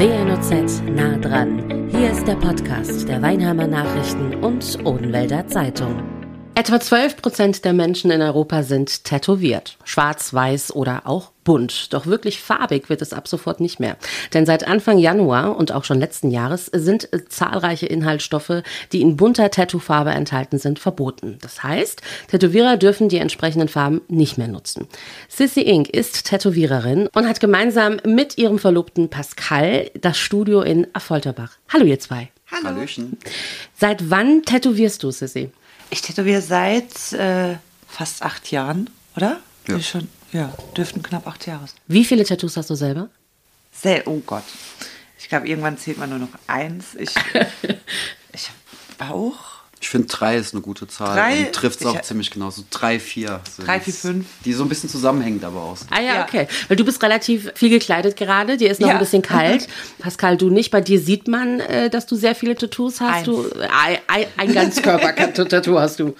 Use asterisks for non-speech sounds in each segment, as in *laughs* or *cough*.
WNOZ nah dran. Hier ist der Podcast der Weinheimer Nachrichten und Odenwälder Zeitung. Etwa 12 Prozent der Menschen in Europa sind tätowiert. Schwarz, weiß oder auch bunt. Doch wirklich farbig wird es ab sofort nicht mehr. Denn seit Anfang Januar und auch schon letzten Jahres sind zahlreiche Inhaltsstoffe, die in bunter Tattoofarbe enthalten sind, verboten. Das heißt, Tätowierer dürfen die entsprechenden Farben nicht mehr nutzen. Sissy Inc. ist Tätowiererin und hat gemeinsam mit ihrem Verlobten Pascal das Studio in Affolterbach. Hallo ihr zwei. Hallo. Hallöchen. Seit wann tätowierst du, Sissy? Ich tätowiere seit äh, fast acht Jahren, oder? Ja. Schon, ja, dürften knapp acht Jahre sein. Wie viele Tattoos hast du selber? Sehr, oh Gott. Ich glaube, irgendwann zählt man nur noch eins. Ich, *laughs* ich habe Bauch. Ich finde drei ist eine gute Zahl. Drei? und trifft es auch Ich- ziemlich genau. So drei, vier. sind Drei, vier, fünf. Die so ein bisschen zusammenhängt aber aus. Ah ja, Ja. okay. Weil du bist relativ viel gekleidet gerade, dir ist noch Ja. ein bisschen kalt. *laughs* Pascal, du nicht. Bei dir sieht man, äh, dass du sehr viele Tattoos hast. Eins. Du, ein, ein, ein Ganzkörper-Tattoo *laughs* hast du.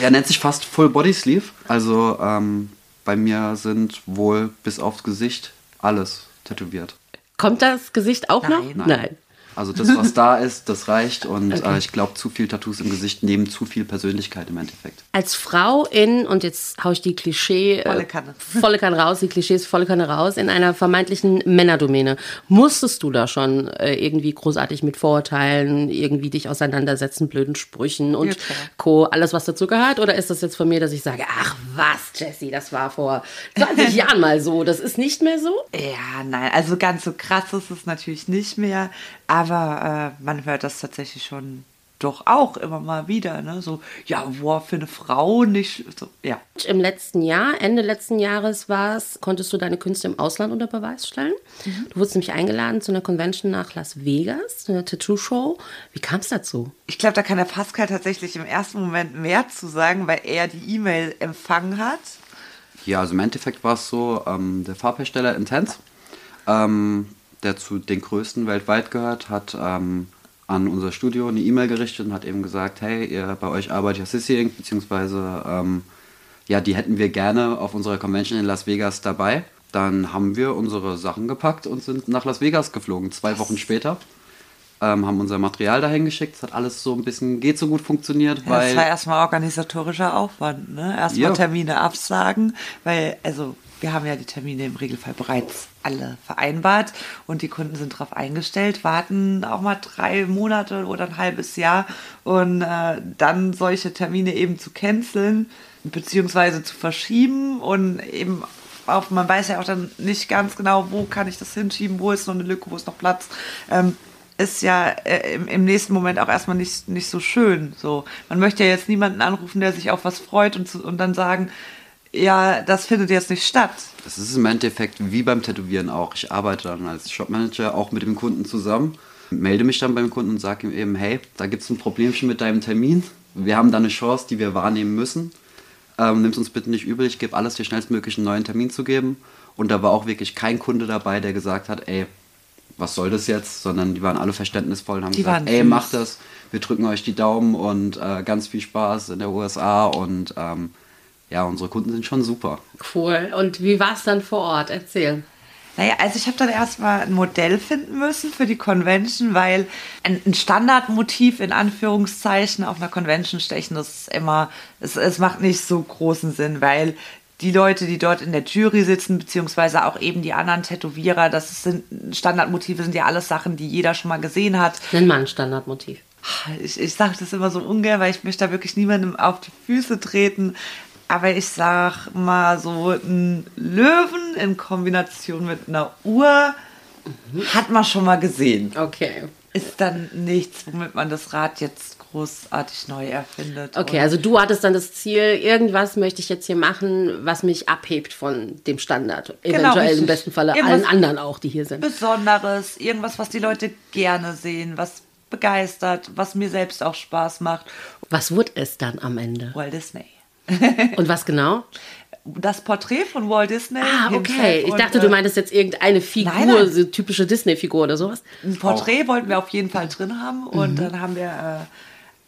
Er nennt sich fast Full Body Sleeve. Also ähm, bei mir sind wohl bis aufs Gesicht alles tätowiert. Kommt das Gesicht auch noch? Nein. Nein. Also das, was da ist, das reicht. Und äh, ich glaube, zu viel Tattoos im Gesicht nehmen zu viel Persönlichkeit im Endeffekt. Als Frau in, und jetzt hau ich die Klischee. Volle äh, Kanne. *laughs* Volle Kanne raus, die Klischees volle Kanne raus, in einer vermeintlichen Männerdomäne. Musstest du da schon äh, irgendwie großartig mit Vorurteilen, irgendwie dich auseinandersetzen, blöden Sprüchen und Ja. Co., alles was dazu gehört? Oder ist das jetzt von mir, dass ich sage, ach was, Jessie, das war vor 20 *laughs* Jahren mal so, das ist nicht mehr so? Ja, nein, also ganz so krass ist es natürlich nicht mehr, aber äh, man hört das tatsächlich schon doch auch immer mal wieder, ne? So, ja, boah, für eine Frau nicht, so, ja. Im letzten Jahr, Ende letzten Jahres war es, konntest du deine Künste im Ausland unter Beweis stellen. Du wurdest nämlich eingeladen zu einer Convention nach Las Vegas, zu einer Tattoo-Show. Wie kam es dazu? Ich glaube, da kann der Pascal tatsächlich im ersten Moment mehr zu sagen, weil er die E-Mail empfangen hat. Ja, also im Endeffekt war es so, ähm, der Farbhersteller Intense, ähm, der zu den größten weltweit gehört, hat ähm, an unser Studio eine E-Mail gerichtet und hat eben gesagt, hey, ihr, bei euch arbeitet ja Sissy Inc., beziehungsweise ähm, ja, die hätten wir gerne auf unserer Convention in Las Vegas dabei. Dann haben wir unsere Sachen gepackt und sind nach Las Vegas geflogen, zwei Wochen später. Ähm, haben unser Material dahin geschickt. Es hat alles so ein bisschen, geht so gut funktioniert, Ja, weil das war erstmal organisatorischer Aufwand, ne? Erstmal Ja. Termine absagen, weil, also, wir haben ja die Termine im Regelfall bereits alle vereinbart und die Kunden sind darauf eingestellt, warten auch mal drei Monate oder ein halbes Jahr und äh, dann solche Termine eben zu canceln beziehungsweise zu verschieben und eben auf, man weiß ja auch dann nicht ganz genau, wo kann ich das hinschieben, wo ist noch eine Lücke, wo ist noch Platz. Ähm, ist ja äh, im, im nächsten Moment auch erstmal nicht, nicht so schön. So, man möchte ja jetzt niemanden anrufen, der sich auf was freut und, zu, und dann sagen, ja, das findet jetzt nicht statt. Es ist im Endeffekt wie beim Tätowieren auch. Ich arbeite dann als Shopmanager auch mit dem Kunden zusammen, melde mich dann beim Kunden und sage ihm eben, hey, da gibt es ein Problemchen mit deinem Termin. Wir haben da eine Chance, die wir wahrnehmen müssen. Ähm, Nimm uns bitte nicht übel, ich gebe alles, dir schnellstmöglich einen neuen Termin zu geben. Und da war auch wirklich kein Kunde dabei, der gesagt hat, ey, was soll das jetzt? Sondern die waren alle verständnisvoll und haben Die gesagt, ey, macht das, wir drücken euch die Daumen und äh, ganz viel Spaß in der USA. Und ähm, ja, unsere Kunden sind schon super. Cool. Und wie war es dann vor Ort? Erzähl. Naja, also ich habe dann erstmal ein Modell finden müssen für die Convention, weil ein, ein Standardmotiv in Anführungszeichen auf einer Convention stechen, das ist immer, es, es macht nicht so großen Sinn, weil die Leute, die dort in der Jury sitzen, beziehungsweise auch eben die anderen Tätowierer, das sind Standardmotive, sind ja alles Sachen, die jeder schon mal gesehen hat. Nenn mal ein Standardmotiv. Ich, ich sage das immer so ungern, weil ich möchte da wirklich niemandem auf die Füße treten. Aber ich sag mal so, ein Löwen in Kombination mit einer Uhr hat man schon mal gesehen. Okay. Ist dann nichts, womit man das Rad jetzt großartig neu erfindet. Okay, also du hattest dann das Ziel, irgendwas möchte ich jetzt hier machen, was mich abhebt von dem Standard. Eventuell im richtig. besten Falle Irgendwas- allen anderen auch, die hier sind. Besonderes, irgendwas, was die Leute gerne sehen, was begeistert, was mir selbst auch Spaß macht. Was wurde es dann am Ende? Walt Disney. *laughs* Und was genau? Das Porträt von Walt Disney. Ah, okay. Ich und, dachte, äh, du meintest jetzt irgendeine Figur, Nein, nein. so typische Disney-Figur oder sowas. Ein Porträt wollten wir auf jeden Fall drin haben und dann haben wir äh,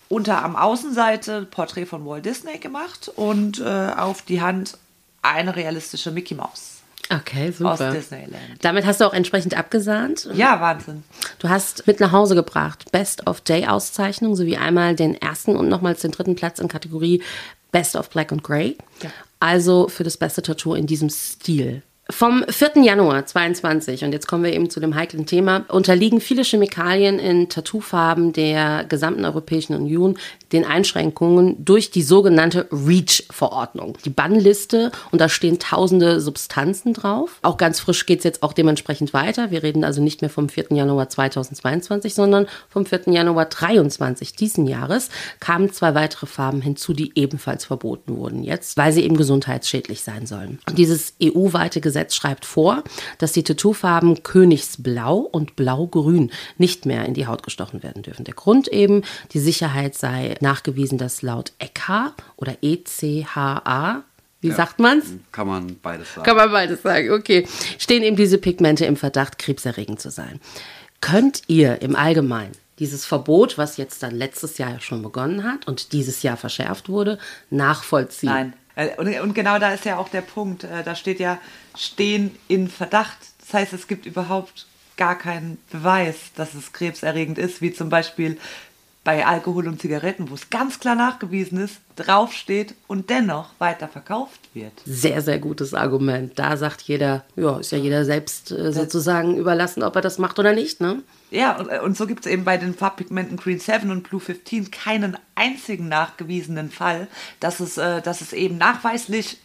unter am Außenseite Porträt von Walt Disney gemacht und äh, auf die Hand eine realistische Mickey Mouse. Okay, super. aus Disneyland. Damit hast du auch entsprechend abgesahnt. Ja, Wahnsinn. Du hast mit nach Hause gebracht Best of Day Auszeichnung sowie einmal den ersten und nochmals den dritten Platz in Kategorie Best of Black and Grey. Ja. Also für das beste Tattoo in diesem Stil. Vom 4. Januar 22, und jetzt kommen wir eben zu dem heiklen Thema, unterliegen viele Chemikalien in Tattoofarben der gesamten Europäischen Union den Einschränkungen durch die sogenannte REACH-Verordnung. Die Bannliste, und da stehen tausende Substanzen drauf. Auch ganz frisch geht es jetzt auch dementsprechend weiter. Wir reden also nicht mehr vom 4. Januar 2022, sondern vom 4. Januar 23 diesen Jahres kamen zwei weitere Farben hinzu, die ebenfalls verboten wurden jetzt, weil sie eben gesundheitsschädlich sein sollen. Und dieses EU-weite Gesetz schreibt vor, dass die Tattoofarben Königsblau und Blaugrün nicht mehr in die Haut gestochen werden dürfen. Der Grund eben, die Sicherheit sei nachgewiesen, dass laut ECHA oder ECHA wie Ja. sagt man's? Kann man beides sagen. Kann man beides sagen, okay. Stehen eben diese Pigmente im Verdacht, krebserregend zu sein. Könnt ihr im Allgemeinen dieses Verbot, was jetzt dann letztes Jahr schon begonnen hat und dieses Jahr verschärft wurde, nachvollziehen? Nein. Äh, Und, und genau da ist ja auch der Punkt. Äh, Da steht ja, stehen in Verdacht. Das heißt, es gibt überhaupt gar keinen Beweis, dass es krebserregend ist, wie zum Beispiel bei Alkohol und Zigaretten, wo es ganz klar nachgewiesen ist, draufsteht und dennoch weiter verkauft wird. Sehr, sehr gutes Argument. Da sagt jeder, ja, ist ja jeder selbst äh, sozusagen überlassen, ob er das macht oder nicht, ne? Ja, und, und so gibt es eben bei den Farbpigmenten Green 7 und Blue 15 keinen einzigen nachgewiesenen Fall, dass es, äh, dass es eben nachweislich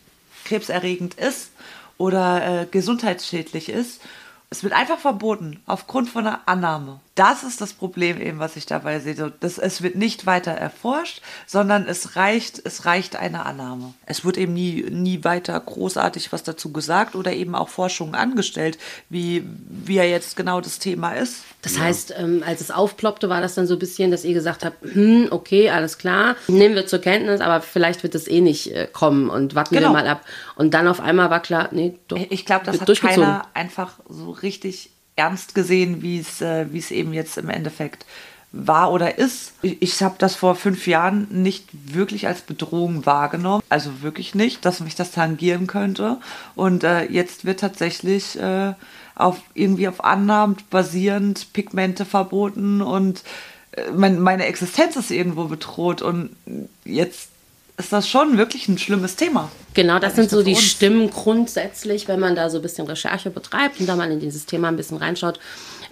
krebserregend ist oder äh, gesundheitsschädlich ist. Es wird einfach verboten, aufgrund von einer Annahme. Das ist das Problem eben, was ich dabei sehe. Das, es wird nicht weiter erforscht, sondern es reicht, es reicht eine Annahme. Es wird eben nie, nie weiter großartig was dazu gesagt oder eben auch Forschungen angestellt, wie, wie ja jetzt genau das Thema ist. Das heißt, ähm, als es aufploppte, war das dann so ein bisschen, dass ihr gesagt habt, hm, okay, alles klar, nehmen wir zur Kenntnis, aber vielleicht wird es eh nicht äh, kommen und warten Genau. wir mal ab. Und dann auf einmal war klar, nee, doch. Ich glaube, das hat keiner einfach so richtig ernst gesehen, wie es äh, es eben jetzt im Endeffekt war oder ist. Ich, ich habe das vor fünf Jahren nicht wirklich als Bedrohung wahrgenommen. Also wirklich nicht, dass mich das tangieren könnte. Und äh, jetzt wird tatsächlich äh, auf irgendwie auf Annahmen basierend Pigmente verboten und äh, mein, meine Existenz ist irgendwo bedroht. Und jetzt ist das schon wirklich ein schlimmes Thema. Genau, das sind so die uns. Stimmen grundsätzlich, wenn man da so ein bisschen Recherche betreibt und da mal in dieses Thema ein bisschen reinschaut,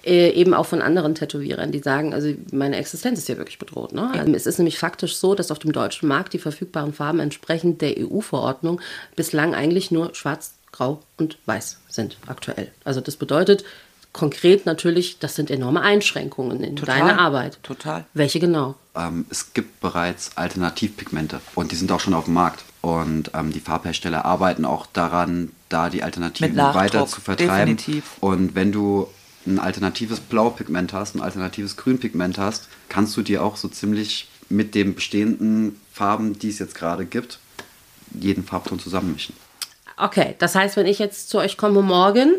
äh, eben auch von anderen Tätowierern, die sagen, also meine Existenz ist hier wirklich bedroht. Ne? Also es ist nämlich faktisch so, dass auf dem deutschen Markt die verfügbaren Farben entsprechend der EU-Verordnung bislang eigentlich nur schwarz, grau und weiß sind aktuell. Also das bedeutet konkret natürlich, das sind enorme Einschränkungen in Total. deiner Arbeit. Total. Welche genau? Ähm, es gibt bereits Alternativpigmente und die sind auch schon auf dem Markt. Und ähm, die Farbhersteller arbeiten auch daran, da die Alternativen weiter zu vertreiben. definitiv. Und wenn du ein alternatives Blaupigment hast, ein alternatives Grünpigment hast, kannst du dir auch so ziemlich mit den bestehenden Farben, die es jetzt gerade gibt, jeden Farbton zusammenmischen. Okay, das heißt, wenn ich jetzt zu euch komme morgen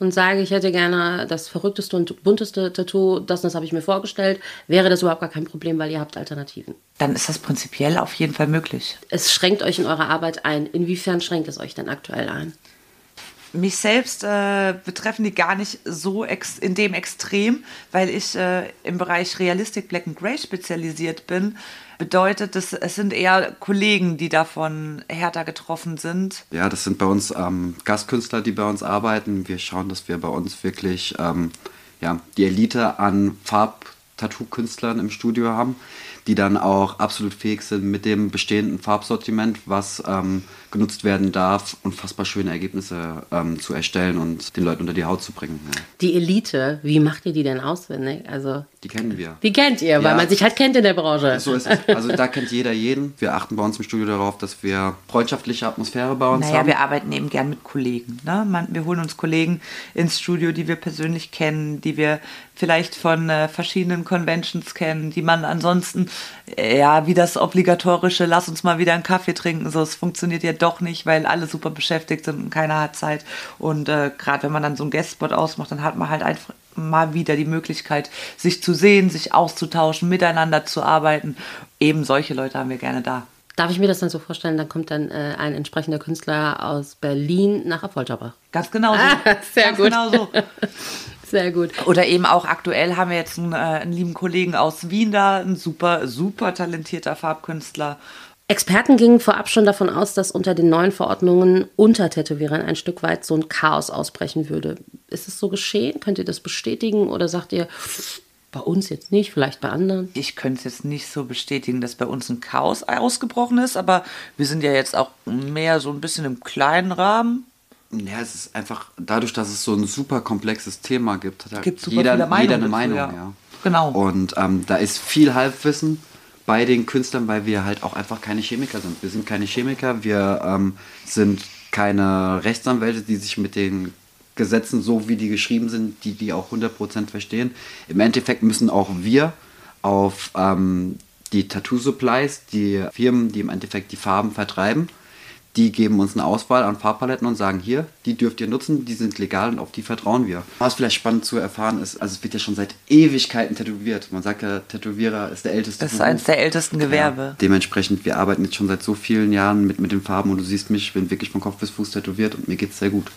und sage, ich hätte gerne das verrückteste und bunteste Tattoo, das und das habe ich mir vorgestellt, wäre das überhaupt gar kein Problem, weil ihr habt Alternativen. Dann ist das prinzipiell auf jeden Fall möglich. Es schränkt euch in eurer Arbeit ein. Inwiefern schränkt es euch denn aktuell ein? Mich selbst äh, betreffen die gar nicht so in dem Extrem, weil ich äh, im Bereich Realistic Black and Grey spezialisiert bin. Bedeutet, dass es sind eher Kollegen, die davon härter getroffen sind. Ja, das sind bei uns ähm, Gastkünstler, die bei uns arbeiten. Wir schauen, dass wir bei uns wirklich ähm, ja, die Elite an Farb-Tattoo-Künstlern im Studio haben, die dann auch absolut fähig sind, mit dem bestehenden Farbsortiment, was ähm, genutzt werden darf, unfassbar schöne Ergebnisse ähm, zu erstellen und den Leuten unter die Haut zu bringen. Ja. Die Elite, wie macht ihr die denn auswendig? Also, Die kennen wir. die kennt ihr, weil Ja. man sich halt kennt in der Branche. So ist es. Also da kennt jeder jeden. Wir achten bei uns im Studio darauf, dass wir freundschaftliche Atmosphäre bei uns Naja, haben. wir arbeiten eben gern mit Kollegen. Ne? Man, wir holen uns Kollegen ins Studio, die wir persönlich kennen, die wir vielleicht von äh, verschiedenen Conventions kennen, die man ansonsten, äh, ja, wie das obligatorische, lass uns mal wieder einen Kaffee trinken, so, es funktioniert ja doch nicht, weil alle super beschäftigt sind und keiner hat Zeit. Und äh, gerade wenn man dann so einen Guestspot ausmacht, dann hat man halt einfach mal wieder die Möglichkeit, sich zu sehen, sich auszutauschen, miteinander zu arbeiten. Eben solche Leute haben wir gerne da. Darf ich mir das dann so vorstellen, dann kommt dann äh, ein entsprechender Künstler aus Berlin nach Affolterbach? Ganz genau so. Ah, sehr Ganz gut. Genau so. *laughs* Sehr gut. Oder eben auch aktuell haben wir jetzt einen, äh, einen lieben Kollegen aus Wien da, ein super, super talentierter Farbkünstler. Experten gingen vorab schon davon aus, dass unter den neuen Verordnungen unter Tätowierern ein Stück weit so ein Chaos ausbrechen würde. Ist es so geschehen? Könnt ihr das bestätigen oder sagt ihr, bei uns jetzt nicht, vielleicht bei anderen? Ich könnte es jetzt nicht so bestätigen, dass bei uns ein Chaos ausgebrochen ist, aber wir sind ja jetzt auch mehr so ein bisschen im kleinen Rahmen. Ja, es ist einfach dadurch, dass es so ein super komplexes Thema gibt, hat Gibt super jeder, jeder eine dazu, Meinung. ja. Ja. Genau. Und ähm, da ist viel Halbwissen bei den Künstlern, weil wir halt auch einfach keine Chemiker sind. Wir sind keine Chemiker, wir ähm, sind keine Rechtsanwälte, die sich mit den Gesetzen, so wie die geschrieben sind, die die auch 100% verstehen. Im Endeffekt müssen auch wir auf ähm, die Tattoo-Supplies, die Firmen, die im Endeffekt die Farben vertreiben, die geben uns eine Auswahl an Farbpaletten und sagen, hier, die dürft ihr nutzen, die sind legal und auf die vertrauen wir. Was vielleicht spannend zu erfahren ist, also es wird ja schon seit Ewigkeiten tätowiert. Man sagt ja, Tätowierer ist der älteste Das ist eines der ältesten Gewerbe. Ja, dementsprechend, wir arbeiten jetzt schon seit so vielen Jahren mit, mit den Farben und du siehst mich, ich bin wirklich von Kopf bis Fuß tätowiert und mir geht's sehr gut.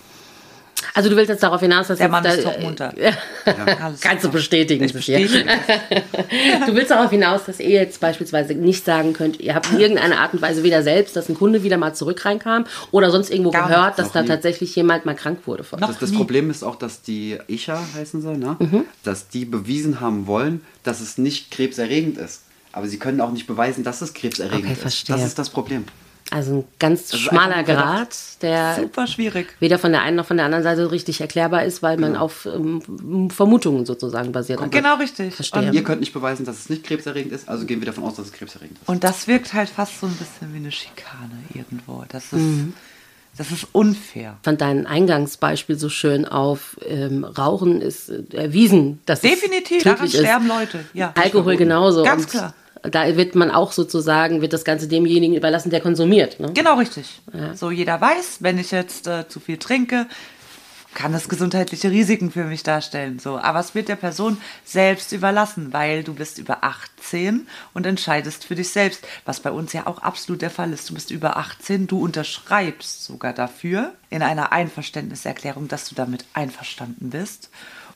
Also du willst jetzt darauf hinaus, dass Der jetzt Mann da, ist topmunter. Ja. *laughs* Alles Kannst du bestätigen, Ich bestätige. *laughs* Du willst darauf hinaus, dass ihr jetzt beispielsweise nicht sagen könnt, ihr habt in irgendeiner Art und Weise weder selbst, dass ein Kunde wieder mal zurück reinkam oder sonst irgendwo Gar gehört, nicht. dass Noch da nie. tatsächlich jemand mal krank wurde. Von. Das, das. Problem ist auch, dass die Isha heißen soll, ne? Mhm. dass die bewiesen haben wollen, dass es nicht krebserregend ist. Aber sie können auch nicht beweisen, dass es krebserregend Okay, ist. verstehe. Das ist das Problem. Also ein ganz ist schmaler nur Grad, der Super schwierig. weder von der einen noch von der anderen Seite richtig erklärbar ist, weil man auf ähm, Vermutungen sozusagen basiert. Aber- Genau richtig. Verstehe. Und, Ihr könnt nicht beweisen, dass es nicht krebserregend ist, also gehen wir davon aus, dass es krebserregend ist. und das wirkt halt fast so ein bisschen wie eine Schikane irgendwo. Das ist, Mhm. das ist unfair. Ich fand dein Eingangsbeispiel so schön auf ähm, Rauchen ist erwiesen, dass Definitiv, es daran sterben Leute. Ja. Alkohol genauso. Ganz Und klar. Da wird man auch sozusagen, wird das Ganze demjenigen überlassen, der konsumiert. Ne? Genau richtig. So jeder weiß, wenn ich jetzt äh, zu viel trinke, kann das gesundheitliche Risiken für mich darstellen. So, aber es wird der Person selbst überlassen, weil du bist über 18 und entscheidest für dich selbst, was bei uns ja auch absolut der Fall ist. Du bist über 18, du unterschreibst sogar dafür in einer Einverständniserklärung, dass du damit einverstanden bist.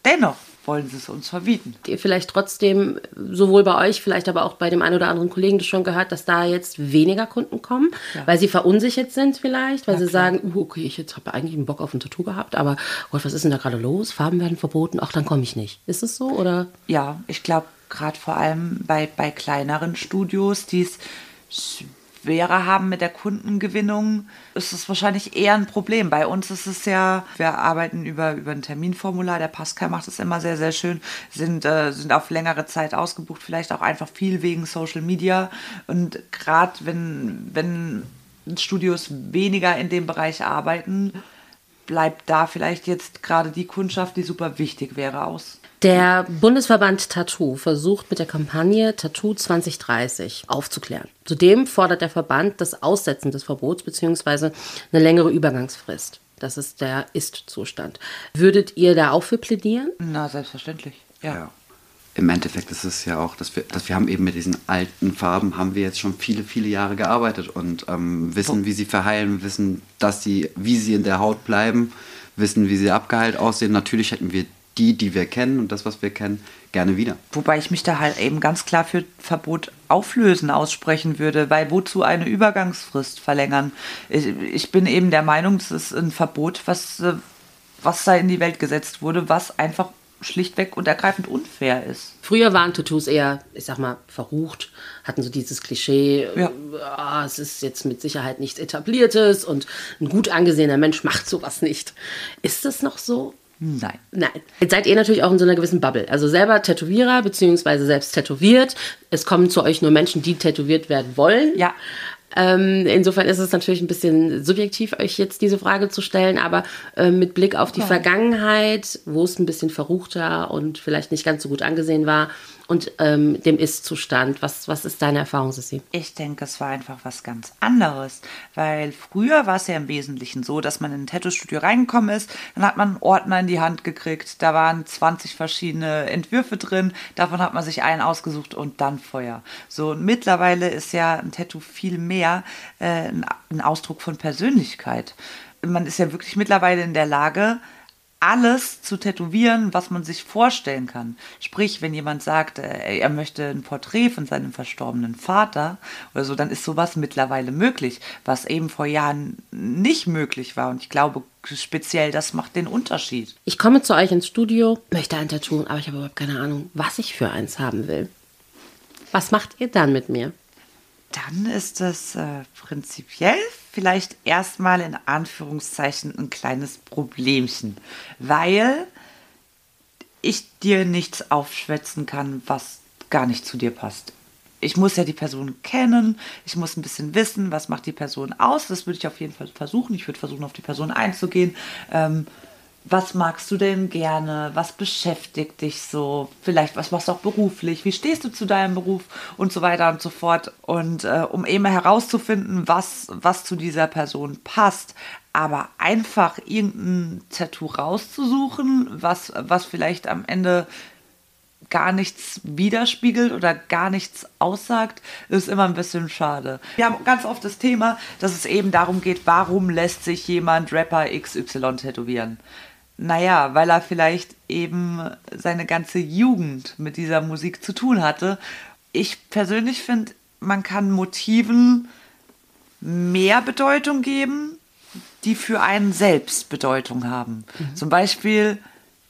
Dennoch wollen sie es uns verbieten. Ihr vielleicht trotzdem, sowohl bei euch, vielleicht aber auch bei dem einen oder anderen Kollegen das schon gehört, dass da jetzt weniger Kunden kommen, weil sie verunsichert sind vielleicht, weil sie sagen, uh, okay, ich jetzt habe eigentlich einen Bock auf ein Tattoo gehabt, aber Gott, was ist denn da gerade los? Farben werden verboten, ach, dann komme ich nicht. Ist es so oder? Ja, ich glaube, gerade vor allem bei, bei kleineren Studios, die es schwerer haben mit der Kundengewinnung, ist es wahrscheinlich eher ein Problem. Bei uns ist es ja, wir arbeiten über, über ein Terminformular, der Pascal macht es immer sehr, sehr schön, sind, äh, sind auf längere Zeit ausgebucht, vielleicht auch einfach viel wegen Social Media. Und gerade wenn, wenn Studios weniger in dem Bereich arbeiten, bleibt da vielleicht jetzt gerade die Kundschaft, die super wichtig wäre, aus. Der Bundesverband Tattoo versucht mit der Kampagne Tattoo 2030 aufzuklären. Zudem fordert der Verband das Aussetzen des Verbots bzw. eine längere Übergangsfrist. Das ist der Ist-Zustand. Würdet ihr da auch für plädieren? Na, selbstverständlich. Ja. Ja. Im Endeffekt ist es ja auch, dass wir, dass wir haben eben mit diesen alten Farben haben wir jetzt schon viele, viele Jahre gearbeitet und ähm, wissen, wie sie verheilen, wissen, dass sie, wie sie in der Haut bleiben, wissen, wie sie abgeheilt aussehen. Natürlich hätten wir die, die wir kennen und das, was wir kennen, gerne wieder. Wobei ich mich da halt eben ganz klar für Verbot auflösen aussprechen würde, weil wozu eine Übergangsfrist verlängern? Ich, ich bin eben der Meinung, das ist ein Verbot, was, äh, was da in die Welt gesetzt wurde, was einfach schlichtweg und ergreifend unfair ist. Früher waren Tattoos eher, ich sag mal, verrucht, hatten so dieses Klischee, Ja. äh, ah, es ist jetzt mit Sicherheit nichts Etabliertes und ein gut angesehener Mensch macht sowas nicht. Ist das noch so? Nein. Nein. Jetzt seid ihr natürlich auch in so einer gewissen Bubble. Also selber Tätowierer, beziehungsweise selbst tätowiert. Es kommen zu euch nur Menschen, die tätowiert werden wollen. Ja. Ähm, insofern ist es natürlich ein bisschen subjektiv, euch jetzt diese Frage zu stellen, aber äh, mit Blick auf die Vergangenheit, wo es ein bisschen verruchter und vielleicht nicht ganz so gut angesehen war, und ähm, dem Ist-Zustand? Was, was ist deine Erfahrung, Sissi? Ich denke, es war einfach was ganz anderes, weil früher war es ja im Wesentlichen so, dass man in ein Tattoo-Studio reingekommen ist, dann hat man einen Ordner in die Hand gekriegt, da waren 20 verschiedene Entwürfe drin, davon hat man sich einen ausgesucht und dann Feuer. So, und mittlerweile ist ja ein Tattoo viel mehr äh, ein Ausdruck von Persönlichkeit. Man ist ja wirklich mittlerweile in der Lage, alles zu tätowieren, was man sich vorstellen kann. Sprich, wenn jemand sagt, äh, er möchte ein Porträt von seinem verstorbenen Vater oder so, dann ist sowas mittlerweile möglich, was eben vor Jahren nicht möglich war. Und ich glaube, speziell das macht den Unterschied. Ich komme zu euch ins Studio, möchte ein Tattoo, aber ich habe überhaupt keine Ahnung, was ich für eins haben will. Was macht ihr dann mit mir? Dann ist es äh, prinzipiell vielleicht erstmal in Anführungszeichen ein kleines Problemchen, weil ich dir nichts aufschwätzen kann, was gar nicht zu dir passt. Ich muss ja die Person kennen, ich muss ein bisschen wissen, was macht die Person aus. Das würde ich auf jeden Fall versuchen. Ich würde versuchen, auf die Person einzugehen. Ähm, was magst du denn gerne? Was beschäftigt dich so? Vielleicht was machst du auch beruflich? Wie stehst du zu deinem Beruf? Und so weiter und so fort. Und äh, um eben herauszufinden, was, was zu dieser Person passt. Aber einfach irgendein Tattoo rauszusuchen, was, was vielleicht am Ende gar nichts widerspiegelt oder gar nichts aussagt, ist immer ein bisschen schade. Wir haben ganz oft das Thema, dass es eben darum geht, warum lässt sich jemand Rapper XY tätowieren? Naja, weil er vielleicht eben seine ganze Jugend mit dieser Musik zu tun hatte. Ich persönlich finde, man kann Motiven mehr Bedeutung geben, die für einen selbst Bedeutung haben. Mhm. Zum Beispiel,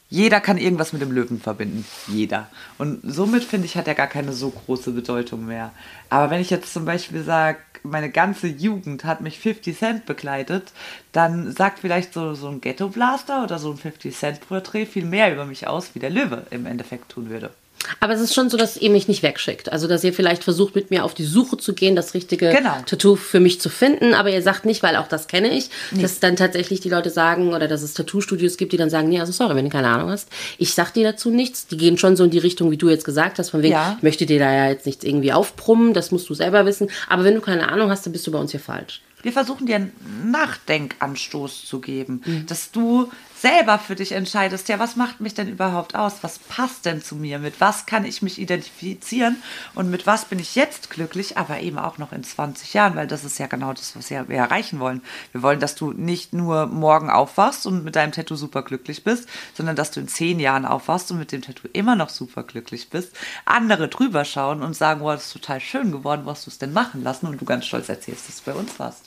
jeder kann irgendwas mit dem Löwen verbinden. Jeder. Und somit finde ich, hat er gar keine so große Bedeutung mehr. Aber wenn ich jetzt zum Beispiel sage, meine ganze Jugend hat mich 50 Cent begleitet, dann sagt vielleicht so, so ein Ghetto Blaster oder so ein 50 Cent Porträt viel mehr über mich aus, wie der Löwe im Endeffekt tun würde. Aber es ist schon so, dass ihr mich nicht wegschickt. Also, dass ihr vielleicht versucht, mit mir auf die Suche zu gehen, das richtige genau. Tattoo für mich zu finden. Aber ihr sagt nicht, weil auch das kenne ich, nee. dass dann tatsächlich die Leute sagen oder dass es Tattoo-Studios gibt, die dann sagen, nee, also sorry, wenn du keine Ahnung hast. Ich sag dir dazu nichts. Die gehen schon so in die Richtung, wie du jetzt gesagt hast, von wegen, ja. ich möchte dir da ja jetzt nichts irgendwie aufbrummen, das musst du selber wissen. Aber wenn du keine Ahnung hast, dann bist du bei uns hier falsch. Wir versuchen dir einen Nachdenkanstoß zu geben, mhm. dass du selber für dich entscheidest, ja, was macht mich denn überhaupt aus? Was passt denn zu mir? Mit was kann ich mich identifizieren? Und mit was bin ich jetzt glücklich, aber eben auch noch in 20 Jahren, weil das ist ja genau das, was wir erreichen wollen. Wir wollen, dass du nicht nur morgen aufwachst und mit deinem Tattoo super glücklich bist, sondern dass du in 10 Jahren aufwachst und mit dem Tattoo immer noch super glücklich bist. Andere drüber schauen und sagen, wow, das ist total schön geworden, wo hast du es denn machen lassen? Und du ganz stolz erzählst, dass du bei uns warst.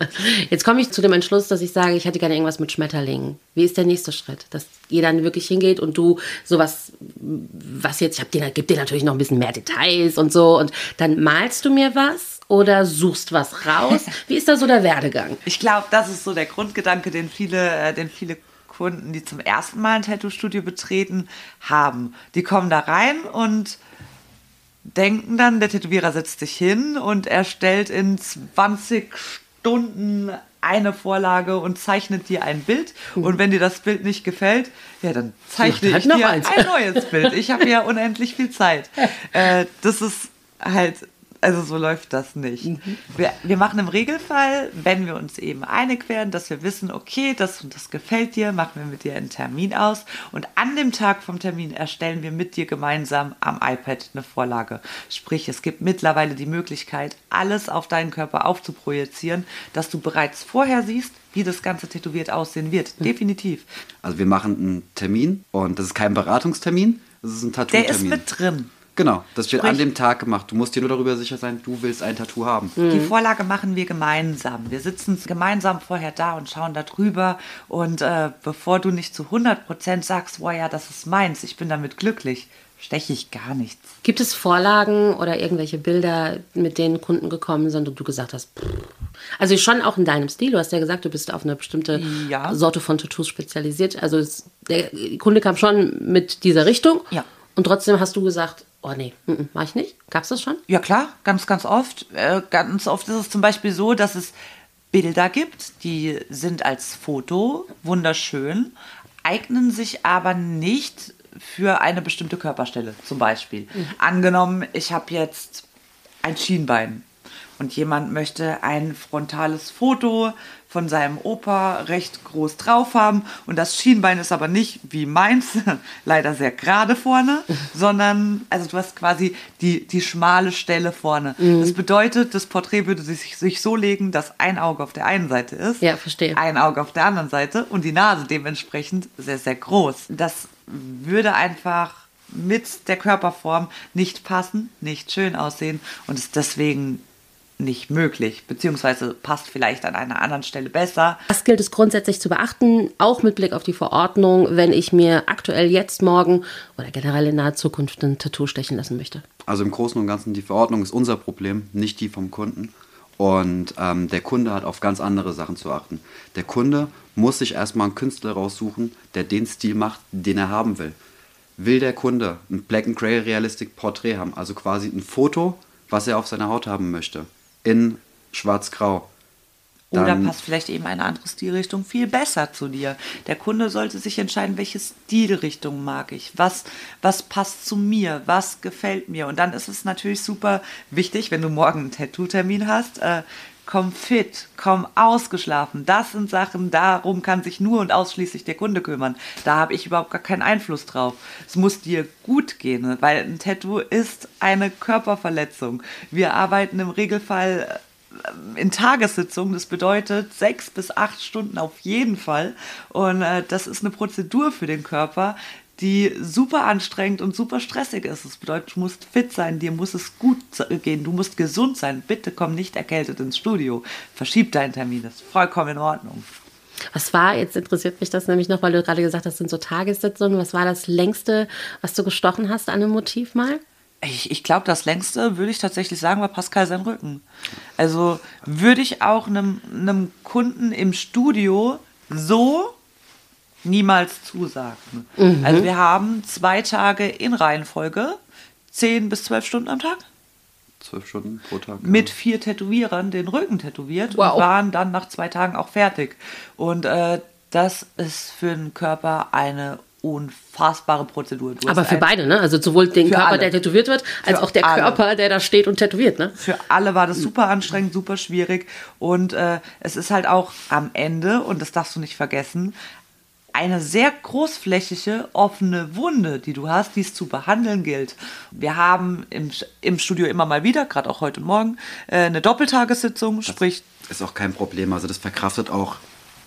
*laughs* Jetzt komme ich zu dem Entschluss, dass ich sage, ich hätte gerne irgendwas mit Schmetterlingen. Wie ist der nächste Schritt? Dass ihr dann wirklich hingeht und du sowas, was jetzt, ich hab dir, gebe dir natürlich noch ein bisschen mehr Details und so und dann malst du mir was oder suchst was raus? *laughs* Wie ist da so der Werdegang? Ich glaube, das ist so der Grundgedanke, den viele, äh, den viele Kunden, die zum ersten Mal ein Tattoo-Studio betreten, haben. Die kommen da rein und denken dann, der Tätowierer setzt sich hin und erstellt in 20 Stunden eine Vorlage und zeichnet dir ein Bild. Mhm. Und wenn dir das Bild nicht gefällt, ja, dann zeichne halt ich dir ein neues Bild. Ich habe ja unendlich viel Zeit. *laughs* Äh, das ist halt also so läuft das nicht. Mhm. Wir, wir machen im Regelfall, wenn wir uns eben einig werden, dass wir wissen, okay, das und das gefällt dir, machen wir mit dir einen Termin aus und an dem Tag vom Termin erstellen wir mit dir gemeinsam am iPad eine Vorlage. Sprich, es gibt mittlerweile die Möglichkeit, alles auf deinen Körper aufzuprojizieren, dass du bereits vorher siehst, wie das Ganze tätowiert aussehen wird. Mhm. Definitiv. Also wir machen einen Termin und das ist kein Beratungstermin, das ist ein Tattoo-Termin. Der ist mit drin. Genau, das wird Sprich, an dem Tag gemacht. Du musst dir nur darüber sicher sein, du willst ein Tattoo haben. Die mhm. Vorlage machen wir gemeinsam. Wir sitzen gemeinsam vorher da und schauen da drüber. Und äh, bevor du nicht zu 100% sagst, boah ja, das ist meins, ich bin damit glücklich, steche ich gar nichts. Gibt es Vorlagen oder irgendwelche Bilder, mit denen Kunden gekommen sind und du gesagt hast, pff. also schon auch in deinem Stil, du hast ja gesagt, du bist auf eine bestimmte ja. Sorte von Tattoos spezialisiert. Also es, der Kunde kam schon mit dieser Richtung. Ja. Und trotzdem hast du gesagt, Oh nee, mach ich nicht. Gab es das schon? Ja klar, ganz, ganz oft. Äh, ganz oft ist es zum Beispiel so, dass es Bilder gibt, die sind als Foto wunderschön, eignen sich aber nicht für eine bestimmte Körperstelle, zum Beispiel. Mhm. Angenommen, ich habe jetzt ein Schienbein und jemand möchte ein frontales Foto von seinem Opa recht groß drauf haben und das Schienbein ist aber nicht wie meins, *laughs* leider sehr gerade vorne, *laughs* sondern also du hast quasi die, die schmale Stelle vorne. Mhm. Das bedeutet, das Porträt würde sich, sich so legen, dass ein Auge auf der einen Seite ist, ja, verstehe. ein Auge auf der anderen Seite und die Nase dementsprechend sehr, sehr groß. Das würde einfach mit der Körperform nicht passen, nicht schön aussehen und ist deswegen nicht möglich, beziehungsweise passt vielleicht an einer anderen Stelle besser. Das gilt es grundsätzlich zu beachten, auch mit Blick auf die Verordnung, wenn ich mir aktuell jetzt, morgen oder generell in naher Zukunft ein Tattoo stechen lassen möchte. Also im Großen und Ganzen, die Verordnung ist unser Problem, nicht die vom Kunden. Und ähm, der Kunde hat auf ganz andere Sachen zu achten. Der Kunde muss sich erstmal einen Künstler raussuchen, der den Stil macht, den er haben will. Will der Kunde ein Black and Grey Realistic Porträt haben, also quasi ein Foto, was er auf seiner Haut haben möchte, in schwarz-grau. Oder passt vielleicht eben eine andere Stilrichtung viel besser zu dir. Der Kunde sollte sich entscheiden, welche Stilrichtung mag ich, was, was passt zu mir, was gefällt mir. Und dann ist es natürlich super wichtig, wenn du morgen einen Tattoo-Termin hast, äh, komm fit, komm ausgeschlafen. Das sind Sachen, darum kann sich nur und ausschließlich der Kunde kümmern. Da habe ich überhaupt gar keinen Einfluss drauf. Es muss dir gut gehen, weil ein Tattoo ist eine Körperverletzung. Wir arbeiten im Regelfall äh, in Tagessitzungen. Das bedeutet sechs bis acht Stunden auf jeden Fall. Und äh, das ist eine Prozedur für den Körper, die super anstrengend und super stressig ist. Das bedeutet, du musst fit sein, dir muss es gut gehen, du musst gesund sein. Bitte komm nicht erkältet ins Studio. Verschieb deinen Termin, das ist vollkommen in Ordnung. Was war, jetzt interessiert mich das nämlich noch, weil du gerade gesagt hast, das sind so Tagessitzungen. Was war das längste, was du gestochen hast an einem Motiv mal? Ich, ich glaube, das längste, würde ich tatsächlich sagen, war Pascal sein Rücken. Also würde ich auch einem, einem Kunden im Studio so niemals zusagen. Mhm. Also wir haben zwei Tage in Reihenfolge, zehn bis zwölf Stunden am Tag. Zwölf Stunden pro Tag. Mit ja. vier Tätowierern den Rücken tätowiert wow. und waren dann nach zwei Tagen auch fertig. Und äh, das ist für den Körper eine unfassbare Prozedur. Du Aber für beide, ne? Also sowohl den Körper, alle. der tätowiert wird, als für auch der alle. Körper, der da steht und tätowiert, ne? Für alle war das super anstrengend, super schwierig. Und äh, es ist halt auch am Ende, und das darfst du nicht vergessen, eine sehr großflächige offene Wunde, die du hast, die es zu behandeln gilt. Wir haben im, im Studio immer mal wieder, gerade auch heute morgen, äh, eine Doppeltagessitzung, das sprich. Ist auch kein Problem. Also das verkraftet auch.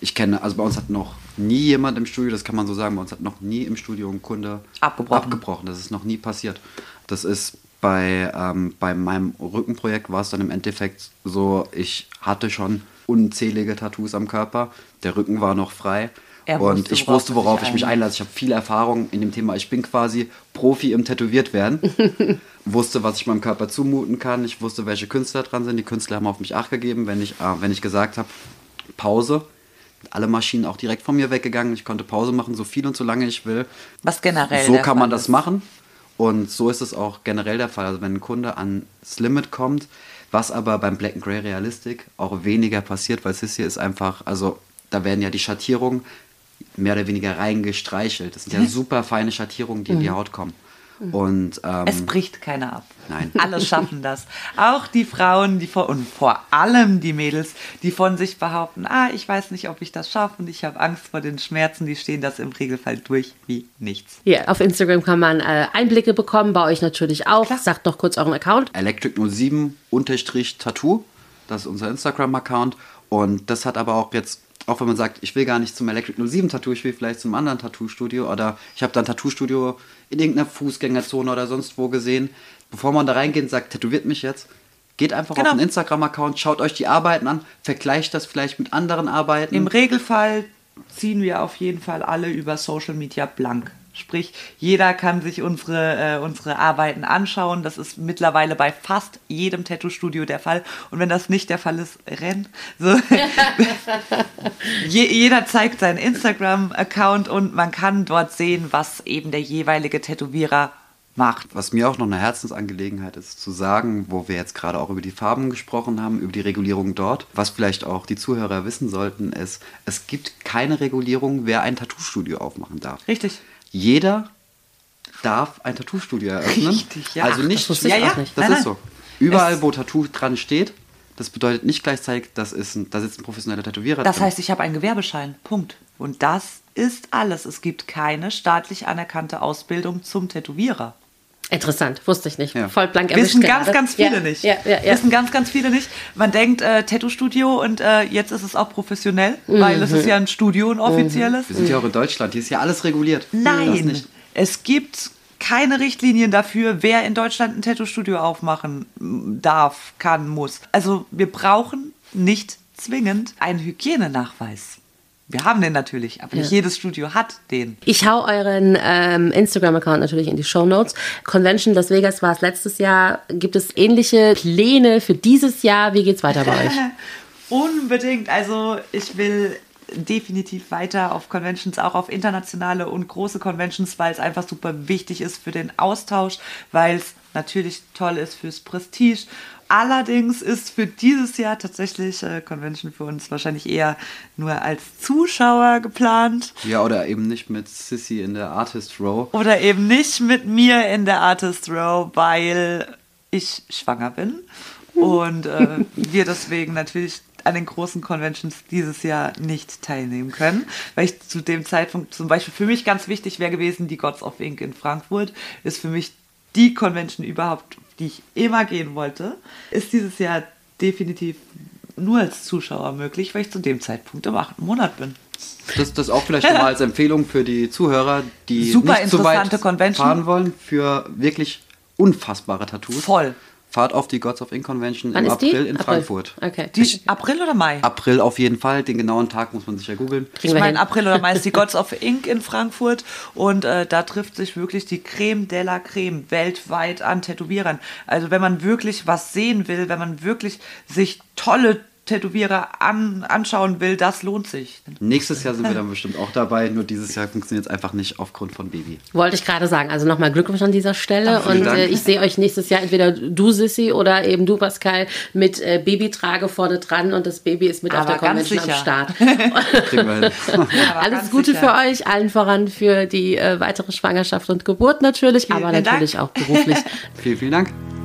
Ich kenne, also bei uns hat noch nie jemand im Studio, das kann man so sagen, bei uns hat noch nie im Studio ein Kunde abgebrochen. abgebrochen. Das ist noch nie passiert. Das ist bei, ähm, bei meinem Rückenprojekt war es dann im Endeffekt so, ich hatte schon unzählige Tattoos am Körper. Der Rücken war noch frei. Er und ich wusste, worauf ich mich einlasse. Ich habe viel Erfahrung in dem Thema. Ich bin quasi Profi im Tätowiert-Werden. *laughs* wusste, was ich meinem Körper zumuten kann. Ich wusste, welche Künstler dran sind. Die Künstler haben auf mich Acht gegeben, wenn ich, äh, wenn ich gesagt habe, Pause. Alle Maschinen auch direkt von mir weggegangen. Ich konnte Pause machen, so viel und so lange ich will. Was generell. So kann man das ist. machen. Und so ist es auch generell der Fall. Also wenn ein Kunde ans Limit kommt, was aber beim Black and Grey Realistic auch weniger passiert, weil es hier ist einfach, also da werden ja die Schattierungen mehr oder weniger reingestreichelt. Das sind ja super feine Schattierungen, die in die mhm. Haut kommen. Mhm. Und, ähm, es bricht keiner ab. Nein. Alle schaffen das. Auch die Frauen, die vor, und vor allem die Mädels, die von sich behaupten, ah, ich weiß nicht, ob ich das schaffe und ich habe Angst vor den Schmerzen, die stehen das im Regelfall durch wie nichts. Ja, auf Instagram kann man äh, Einblicke bekommen, bei euch natürlich auch. Klar. Sagt noch kurz euren Account. Electric07-Tattoo, das ist unser Instagram-Account. Und das hat aber auch jetzt auch wenn man sagt, ich will gar nicht zum Electric 07 Tattoo, ich will vielleicht zum anderen Tattoo-Studio oder ich habe da ein Tattoo-Studio in irgendeiner Fußgängerzone oder sonst wo gesehen. Bevor man da reingeht und sagt, tätowiert mich jetzt, geht einfach genau. auf den Instagram-Account, schaut euch die Arbeiten an, vergleicht das vielleicht mit anderen Arbeiten. Im Regelfall ziehen wir auf jeden Fall alle über Social Media blank. Sprich, jeder kann sich unsere, äh, unsere Arbeiten anschauen. Das ist mittlerweile bei fast jedem Tattoo-Studio der Fall. Und wenn das nicht der Fall ist, renn. So. *laughs* Je, jeder zeigt seinen Instagram-Account und man kann dort sehen, was eben der jeweilige Tätowierer macht. Was mir auch noch eine Herzensangelegenheit ist, zu sagen, wo wir jetzt gerade auch über die Farben gesprochen haben, über die Regulierung dort, was vielleicht auch die Zuhörer wissen sollten, ist, es gibt keine Regulierung, wer ein Tattoo-Studio aufmachen darf. Richtig jeder darf ein Tattoo-Studio eröffnen. Richtig, ja. Also Ach, nicht, das wusste ich Ja, ja. nicht. das Nein, ist so. Überall, Es- wo Tattoo dran steht, das bedeutet nicht gleichzeitig, das ist ein, da sitzt ein professioneller Tätowierer Das drin. heißt, ich habe einen Gewerbeschein. Punkt. Und das ist alles. Es gibt keine staatlich anerkannte Ausbildung zum Tätowierer. Interessant, wusste ich nicht. Ja. Voll blank erwischt Wissen ganz, gerade. ganz viele ja, nicht. Ja, ja, ja. Wissen ganz, ganz viele nicht. Man denkt äh, Tattoo-Studio und äh, jetzt ist es auch professionell, weil es Mhm. ist ja ein Studio, ein offizielles. Wir sind ja auch in Deutschland, hier ist ja alles reguliert. Nein, nicht. es gibt keine Richtlinien dafür, wer in Deutschland ein Tattoo-Studio aufmachen darf, kann, muss. Also wir brauchen nicht zwingend einen Hygienenachweis. Wir haben den natürlich, aber nicht Ja. jedes Studio hat den. Ich hau euren ähm, Instagram-Account natürlich in die Show Notes. Convention Las Vegas war es letztes Jahr. Gibt es ähnliche Pläne für dieses Jahr? Wie geht's weiter bei euch? *laughs* Unbedingt. Also ich will definitiv weiter auf Conventions, auch auf internationale und große Conventions, weil es einfach super wichtig ist für den Austausch, weil es natürlich toll ist fürs Prestige. Allerdings ist für dieses Jahr tatsächlich äh, Convention für uns wahrscheinlich eher nur als Zuschauer geplant. Ja, oder eben nicht mit Sissy in der Artist Row. oder eben nicht mit mir in der Artist Row, weil ich schwanger bin. Und äh, wir deswegen natürlich an den großen Conventions dieses Jahr nicht teilnehmen können, weil ich zu dem Zeitpunkt zum Beispiel für mich ganz wichtig wäre gewesen, die Gods of Ink in Frankfurt ist für mich die Convention überhaupt, die ich immer gehen wollte, ist dieses Jahr definitiv nur als Zuschauer möglich, weil ich zu dem Zeitpunkt im achten Monat bin. Das, das auch vielleicht nochmal als Empfehlung für die Zuhörer, die Super nicht so weit Convention. fahren wollen, für wirklich unfassbare Tattoos. Voll. Fahrt auf die Gods of Ink Convention Wann im ist die? April in Frankfurt. Okay. Die, April oder Mai? April auf jeden Fall, den genauen Tag muss man sich ja googeln. Ich meine. April oder Mai ist die *laughs* Gods of Ink in Frankfurt und äh, da trifft sich wirklich die Creme de la Creme weltweit an Tätowierern. Also wenn man wirklich was sehen will, wenn man wirklich sich tolle Tätowierer an, anschauen will, das lohnt sich. Nächstes Jahr sind wir dann bestimmt auch dabei, nur dieses Jahr funktioniert es einfach nicht aufgrund von Baby. Wollte ich gerade sagen. Also nochmal Glückwunsch an dieser Stelle. vielen und Dank. äh, ich sehe euch nächstes Jahr entweder du, Sissy, oder eben du, Pascal, mit äh, Babytrage vorne dran und das Baby ist mit auf Aber der ganz Convention am. Start. *laughs* Alles Gute sicher. für euch, allen voran für die äh, weitere Schwangerschaft und Geburt natürlich, aber vielen natürlich auch beruflich. *laughs* vielen, vielen Dank.